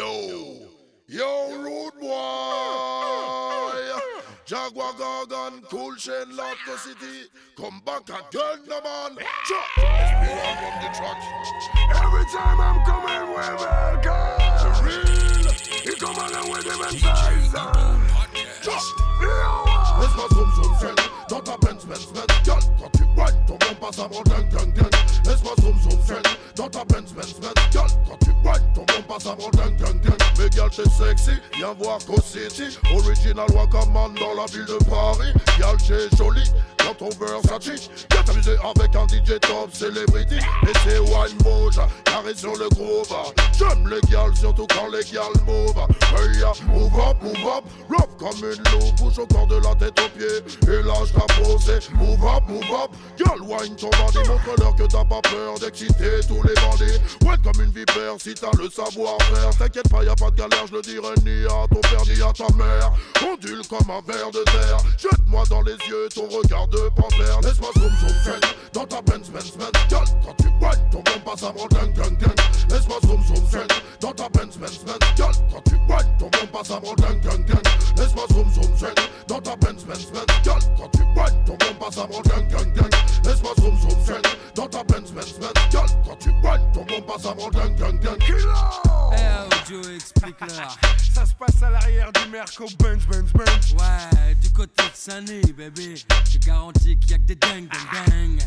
Yo, yo, rude boy. Jaguar Gargan, cool chain, Lotto City. Come back again, the man. Chop. Let's be on the track. Every time I'm coming, we welcome. For real. He come along with him and size. Chop. Laisse-moi zoom zoom zoom Dans ta Benz Benz Benz Girl, quand tu whine ton bon passe avant ding ding ding Laisse-moi zoom zoom zoom. Dans ta Benz Benz Benz Girl, quand tu whine ton bon passe avant ding ding ding Mais girl t'es sexy, viens voir Co City. Original Wakaman dans la ville de Paris. Girl t'es jolie. Dans ton Versace Viens t'amuser avec un DJ top celebrity. Et c'est wine moja, carré sur le groove J'aime les gals, surtout quand les gals move Hey move up, move up. Rough comme une loupe, bouge au corps de la tête aux pieds. Et lâche ta posée, move up, move up. Girl, wine ton bandit, montre-leur que t'as pas peur d'exciter tous les bandits. Ouais comme une vipère si t'as le savoir-faire T'inquiète pas, y'a pas de galère, je le dirai ni à ton père ni à ta mère. Ondule comme un ver de terre. Jette-moi dans les yeux ton regard de panthère. Laisse-moi zoom zoom zoom. Dans ta Benz Benz Benz Girl, quand tu whine, ton bon passe avant ding ding ding Laisse-moi zoom zoom zoom. Dans ta Benz Benz Benz Girl, quand tu whine, ton bon passe avant ding ding ding Laisse-moi zoom zoom zoom. Dans ta Benz Benz Benz Girl, quand tu whine, ton bon passe avant ding ding ding Laisse-moi zoom zoom zoom dans ta Benz Benz Benz Girl, quand tu whine, ton bon passe avant ding ding ding Eh, Joe, explique-leur. Ça se passe à l'arrière du Merco Benz Benz Benz Ouais, du côté de Sunny, bébé. Je garantis qu'il y a que des dingues, dingues, dingues.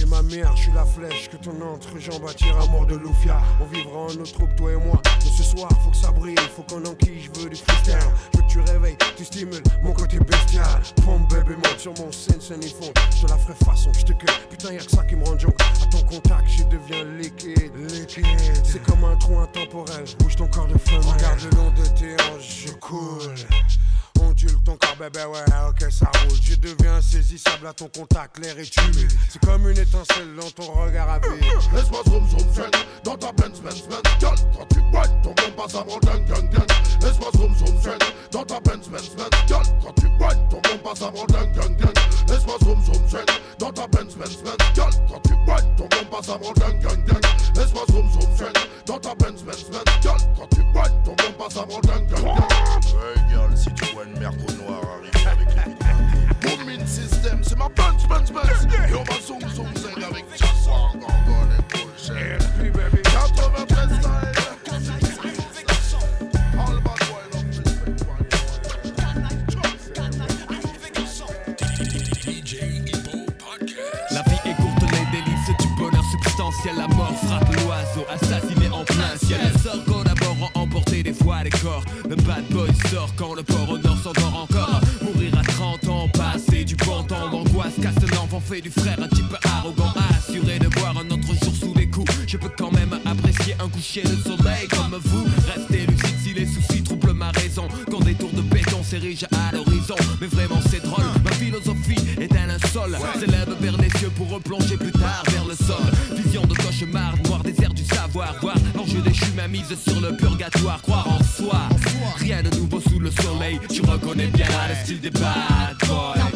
Et ma mère, je suis la flèche que ton entrejambe attire à mort de Loufia. On vivra en notre troupe, toi et moi. Mais ce soir, faut que ça brille, faut qu'on enquille, je veux du freestyle. Je veux que tu réveilles, tu stimules mon côté bestial. Pompe bébé, monte sur mon scène, scène et fond. Je la ferai façon, je te. Putain, y'a que ça qui me rend joke. À ton contact, je deviens liquide. Liquide. C'est comme un trou intemporel. Bouge ton corps de femme. Regarde le long de tes hanches, je coule. Ondule ton corps, bébé, ouais, ok, ça roule. Je deviens insaisissable à ton contact, l'air est humide. C'est comme une étincelle dans ton regard à vide. Laisse-moi zoom zoom zoom. Dans ta Benz Benz Benz Girl, quand tu whine, ton bon passe avant ding ding ding Laisse-moi zoom zoom zoom. Dans ta Benz Benz Benz Girl, quand tu whine, ton bon passe avant ding ding ding Laisse-moi zoom zoom zoom. Dans ta Benz Benz Benz Girl, quand tu whine, ton passe avant ding ding ding Laisse-moi zoom zoom zoom. Dans ta Benz Benz Benz Girl, quand tu whine, ton ding ding ding s'érigent à l'horizon. Mais vraiment, c'est drôle. Ma philosophie est-elle un sol S'élève vers les cieux pour replonger plus tard vers le sol. Vision de cauchemar, noir désert du savoir. Voir l'enjeu déchu, ma mise sur le purgatoire. Croire en soi. Rien de nouveau sous le soleil. Tu reconnais bien le style des bad boys.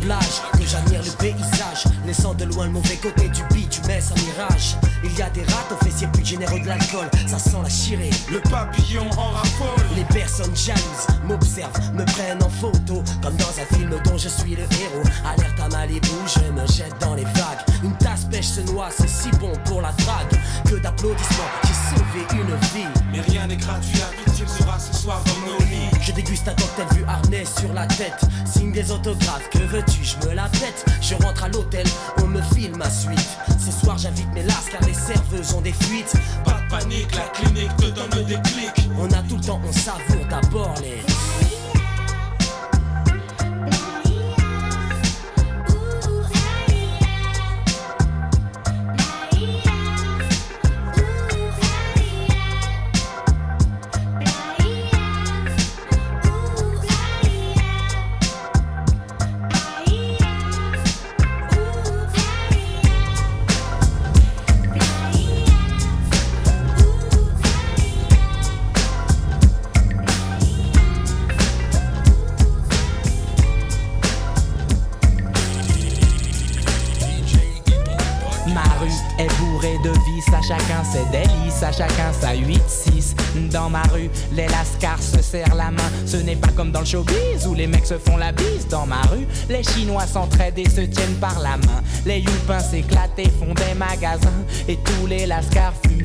Plage que j'admire le paysage. Laissant de loin le mauvais côté du bitumen un mirage. Il y a des rats aux fessiers plus généreux de l'alcool. Ça sent la chirée. Le papillon en raffole. Les personnes jalouses m'observent, me prennent en photo. Comme dans un film dont je suis le héros. Alerte à Malibu, je me jette dans les vagues Une tasse pêche se noie, c'est si bon pour la drague. Que d'applaudissements, j'ai sauvé une vie. Mais rien n'est gratuit, la victime sera ce soir dans nos lits. Je déguste un cocktail vu harnais sur la tête. Signe des autographes, que veux-tu, je me la pète. Je rentre à l'hôtel, on me file ma suite. Ce soir j'invite mes lasses car les serveuses ont des fuites. Pas de panique, la clinique te donne des clics. On a tout le temps, on savoure d'abord les où les mecs se font la bise. Dans ma rue, les Chinois s'entraident et se tiennent par la main. Les youpins s'éclatent et font des magasins. Et tous les lascars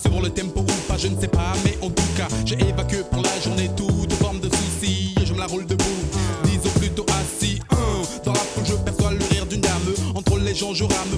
sur le tempo ou pas, je ne sais pas, mais en tout cas, j'ai évacué pour la journée toute forme de soucis et je me la roule debout. Disons plutôt assis. Dans la foule, je perçois le rire d'une dame. Entre les gens, je rame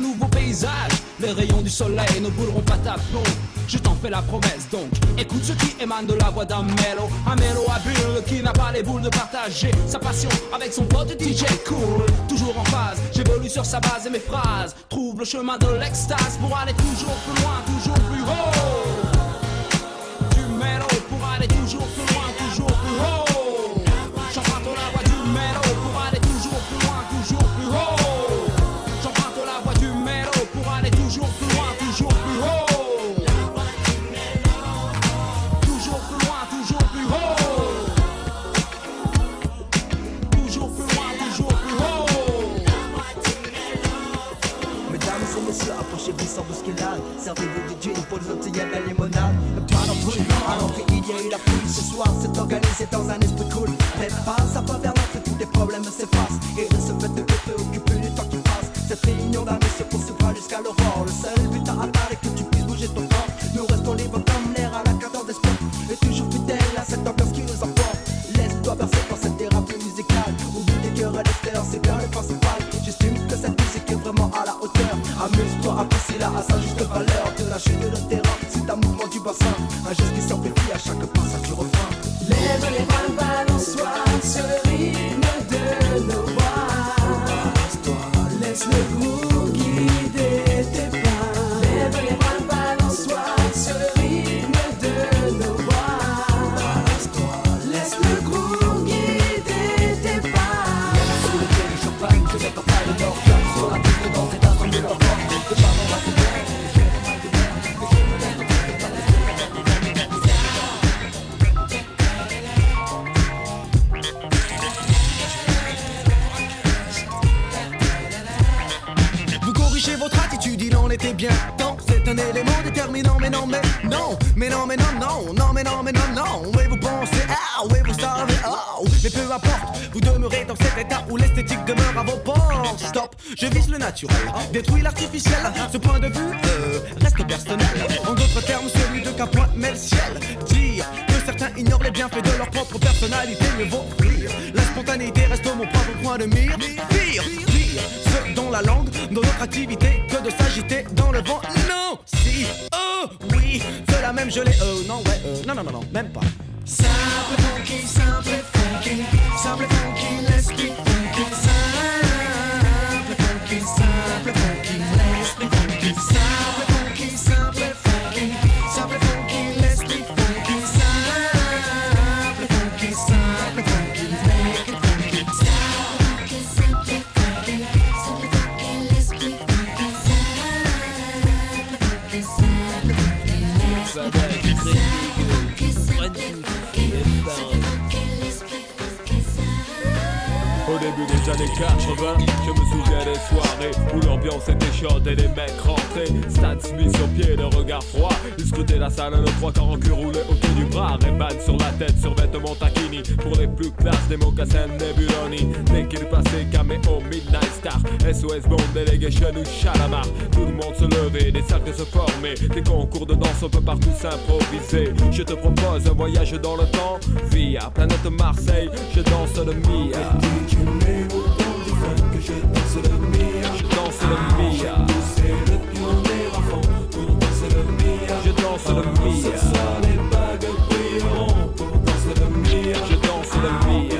nouveau paysage, les rayons du soleil ne bouleront pas ta peau. Je t'en fais la promesse donc, écoute ce qui émane de la voix d'un mélo. Un mélo qui n'a pas les boules de partager sa passion avec son pote DJ cool. Toujours en phase, j'évolue sur sa base et mes phrases. Trouve le chemin de l'extase pour aller toujours plus loin, toujours plus haut. Tirer la limonade. Toi non plus, à l'entrée il y a eu la pluie. Ce soir, c'est organisé dans un esprit cool. Mais passe à pas vers l'entrée, tous les problèmes s'effacent. Et de ce fait de te préoccuper du temps qui passe. Cette réunion d'amis se poursuivra jusqu'à l'aurore. Le seul but à atteindre est que tu puisses bouger ton corps. Nous restons libres comme l'air à la cadence des sports. Et toujours fidèles à cette ambiance qui nous emporte. Laisse-toi bercer par cette thérapie musicale. Oublie tes cœurs et l'extérieur, c'est bien le principal. J'estime que cette musique est vraiment à la hauteur. Amuse-toi, apprécie-la à sa juste valeur. Chute de terrain, c'est un mouvement du bassin. Un geste qui s'amplifie mais non, non, non, mais non, mais non, non. Oui, vous pensez, ah, oui, vous savez, oh, mais peu importe, vous demeurez dans cet état où l'esthétique demeure à vos portes. Stop, je vise le naturel, détruis l'artificiel. Ce point de vue euh, reste personnel. En d'autres termes, celui de qu'un point met le ciel. Dire que certains ignorent les bienfaits de leur propre personnalité, mieux vaut rire. La spontanéité reste mon propre point de mire. Ce dont la langue, dans notre activité, que de s'agiter dans le vent. Non, si, oh, oui, cela même je l'ai, euh, non, ouais, euh, non, non, non, non, même pas. Simple funky, simple funky, simple funky, début des années 80, je me souviens des soirées où l'ambiance était chaude et les mecs rentraient. Stan Smith sur pied, le regard froid. Ils scrutaient la salle, nos trois quarts en cul roulés autour du bras. Rayman sur la tête, sur vêtements taquini. Pour les plus classes, des mocassins Nebuloni. Dès qu'il passait, caméo, Midnight Star. SOS Bond, Delegation ou Chalamar. Tout le monde se levait, des cercles se formaient. Des concours de danse, on peut partout s'improviser. Je te propose un voyage dans le temps. Via planète Marseille, je danse le Mia. Je danse le Mia. Je danse le Mia.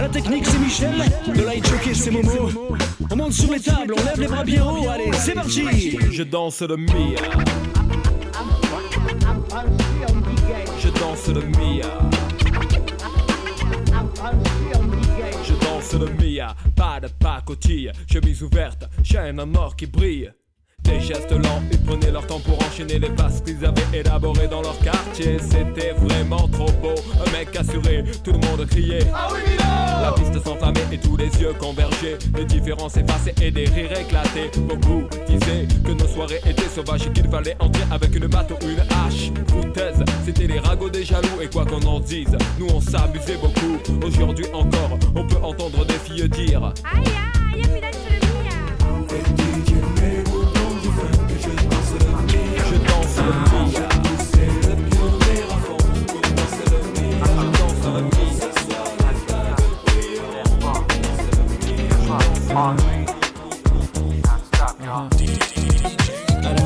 À la technique, c'est Michel. Le light jockey, c'est Momo. On monte sur les tables, on lève les bras bien haut. Allez, c'est parti. Je danse le Mia. Je danse le Mia. Je danse le Mia, pas de pacotille, chemise ouverte, chaîne en or qui brille. Des gestes lents, ils prenaient leur temps pour enchaîner les passes qu'ils avaient élaborées dans leur quartier. C'était vraiment trop beau, un mec assuré, tout le monde criait. Ah oui, La et tous les yeux convergeaient. Les différences effacées et des rires éclatés. Beaucoup disaient que nos soirées étaient sauvages et qu'il fallait entrer avec une batte ou une hache. Foutaise, c'était les ragots des jaloux et quoi qu'on en dise, nous on s'amusait beaucoup. Aujourd'hui encore, on peut entendre des filles dire. Aïe aïe,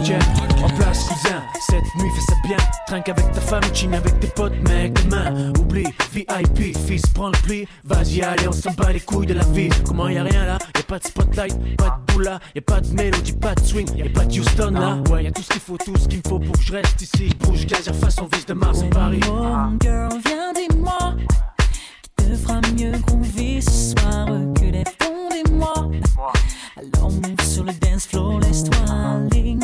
Tiens, en place cousin, cette nuit fais ça bien, 5 avec ta femme, chine avec tes potes, mec. Demain, oublie, VIP, fils, prends le pli. Vas-y, allez, on s'en bat les couilles de la vie. Comment y a rien là? Y'a pas de spotlight, pas de boula, y'a pas de mélodie, pas de swing, y'a pas de Houston là. Ouais, y'a tout ce qu'il faut, tout ce qu'il me faut pour que je reste ici. Bouge, gaz, façon vis de Mars en Paris. girl, viens dis-moi qui te fera mieux groover ce soir Move sur le dance floor, laisse-toi aller.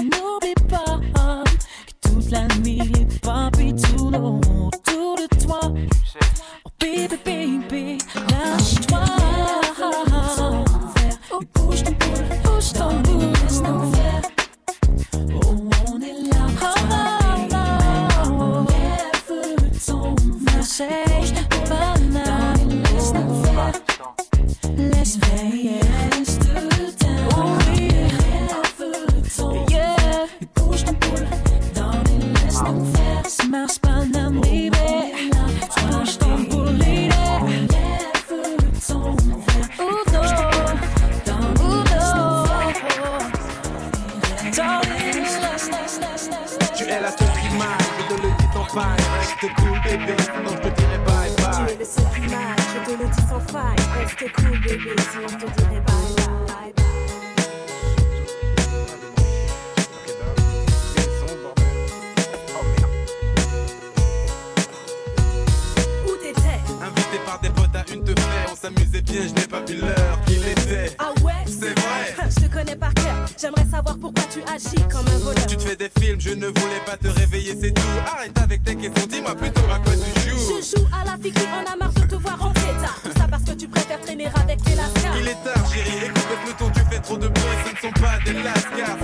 Fille en a marre de te voir rentrer tard. Tout ça parce que tu préfères traîner avec tes lascars. Il est tard, chérie, écoute le peloton, tu fais trop de bruit. Ce ne sont pas des lascars,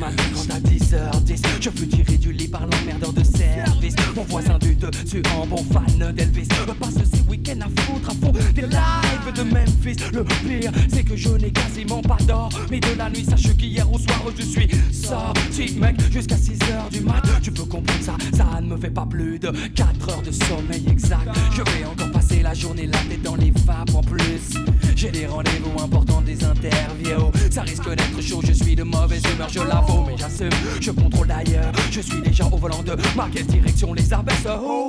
matin quand à 10h10 Je fus tiré du lit par Mon du dessus en bon fan d'Elvis. Passe ces week-ends à foutre à fond des lives de Memphis. Le pire c'est que je n'ai quasiment pas d'or Mais de la nuit. Sache qu'hier au soir je suis sorti mec Jusqu'à 6h du mat. Tu peux comprendre ça, ça ne me fait pas plus de 4 heures de sommeil exact. Je vais encore passer la journée la tête dans les vapes en plus. J'ai des rendez-vous importants, des interviews. Ça risque d'être chaud, je suis de mauvaise humeur, je l'avoue Mais j'assume, je contrôle d'ailleurs Je suis déjà au volant de ma quelle direction les abaisse Oh,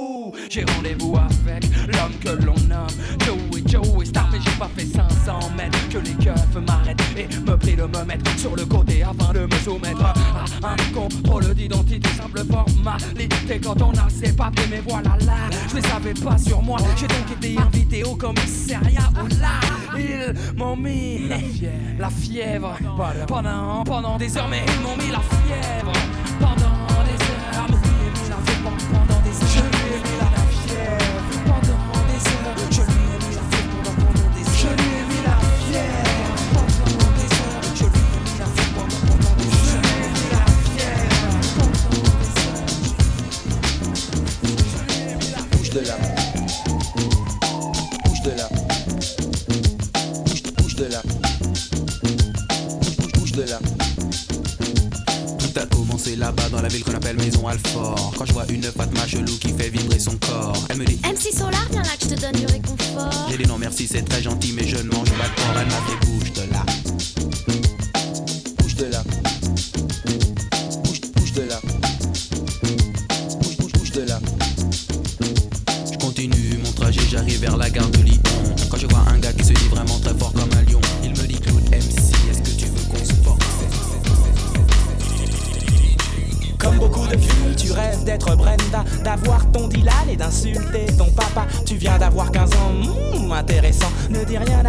j'ai rendez-vous avec l'homme que l'on nomme Joey, Joey Star Mais j'ai pas fait 500 mètres Que les keufs m'arrêtent et me prient de me mettre sur le côté Afin de me soumettre à un contrôle d'identité Simple formalité. Quand on a ses papiers Mais voilà là, je les savais pas sur moi. J'ai donc été invité au commissariat Où là, ils m'ont mis la fièvre, la fièvre. Pendant, pendant des heures Mais ils m'ont mis la fièvre. Pendant Commencé là-bas dans la ville qu'on appelle Maison Alfort. Quand je vois une Fatma chelou qui fait vibrer son corps, elle me dit MC Solar, viens là que je te donne du réconfort. J'ai dit non merci, c'est très gentil, mais je ne mange pas de porc. Elle m'a fait bouge de là.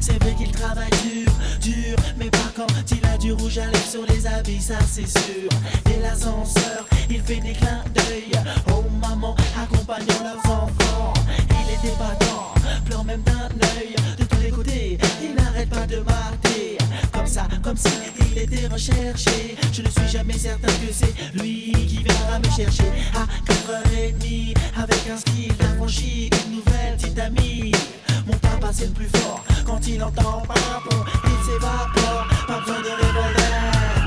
c'est vrai qu'il travaille dur, dur Mais pas quand il a du rouge à lèvres sur les habits Ça c'est sûr. Dès l'ascenseur il fait des clins d'œil. Aux mamans accompagnant leurs enfants Il est débattant, pleure même d'un œil De tous les côtés. Il n'arrête pas de mater Comme ça, comme si il était recherché. Je ne suis jamais certain que c'est lui qui viendra me chercher. À 4h30 avec un style affranchi Une nouvelle petite amie. Mon papa c'est le plus fort. Quand il entend pardon Il s'évapore. Pas besoin de revolver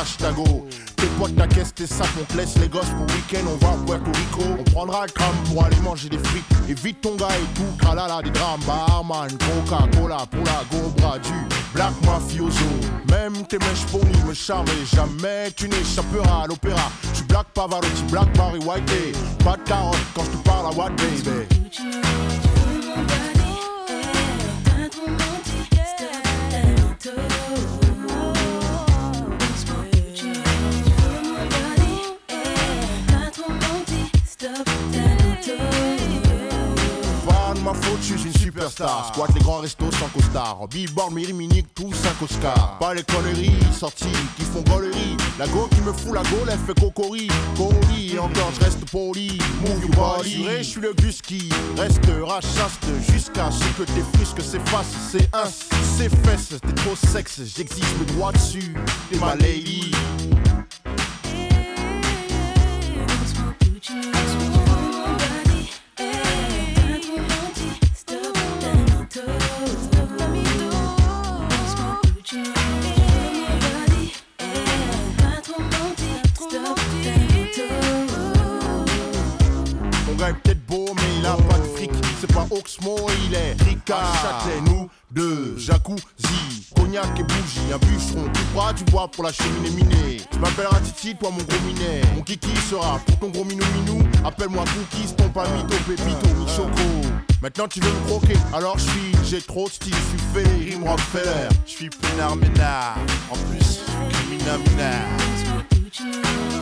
embaucher cash tago. Tes potes, ta caisse, tes sapes, on te laisse les gosses pour week-end, on va à Puerto Rico. On prendra le tram pour aller manger des frites. Évite ton gars et tout, tralala, des drames. Barman, Coca-Cola pour la gobra du Black Mafioso. Même tes mèches pourries me charment et jamais tu n'échapperas à l'opéra. Tu Black Pavarotti, Black Barry White. Pas de carotte quand je te parle à What Baby. Ma je suis une superstar. Squat les grands restos sans costard. Billboard, Miri Minique, tous 5 Oscars. Pas les conneries sorties qui font gaulerie. La go qui me fout la gaule, elle fait cocori. Cori, et encore je reste poli. Move your body. je suis le gus qui restera chaste jusqu'à ce que tes frisques s'effacent. C'est un, c'est fesses, t'es trop sexe. J'exige le droit dessus. T'es ma. Pour la cheminée minée. Je m'appelle Titi, toi mon gros minet. Mon kiki sera pour ton gros minou minou. Appelle-moi Cookies, ton pas mytho, pépito, mi-choco. Maintenant tu veux me croquer, alors je suis, j'ai trop de style, je suis fait, rime Rockefeller. Je suis pinard ménard, en plus, criminal DJ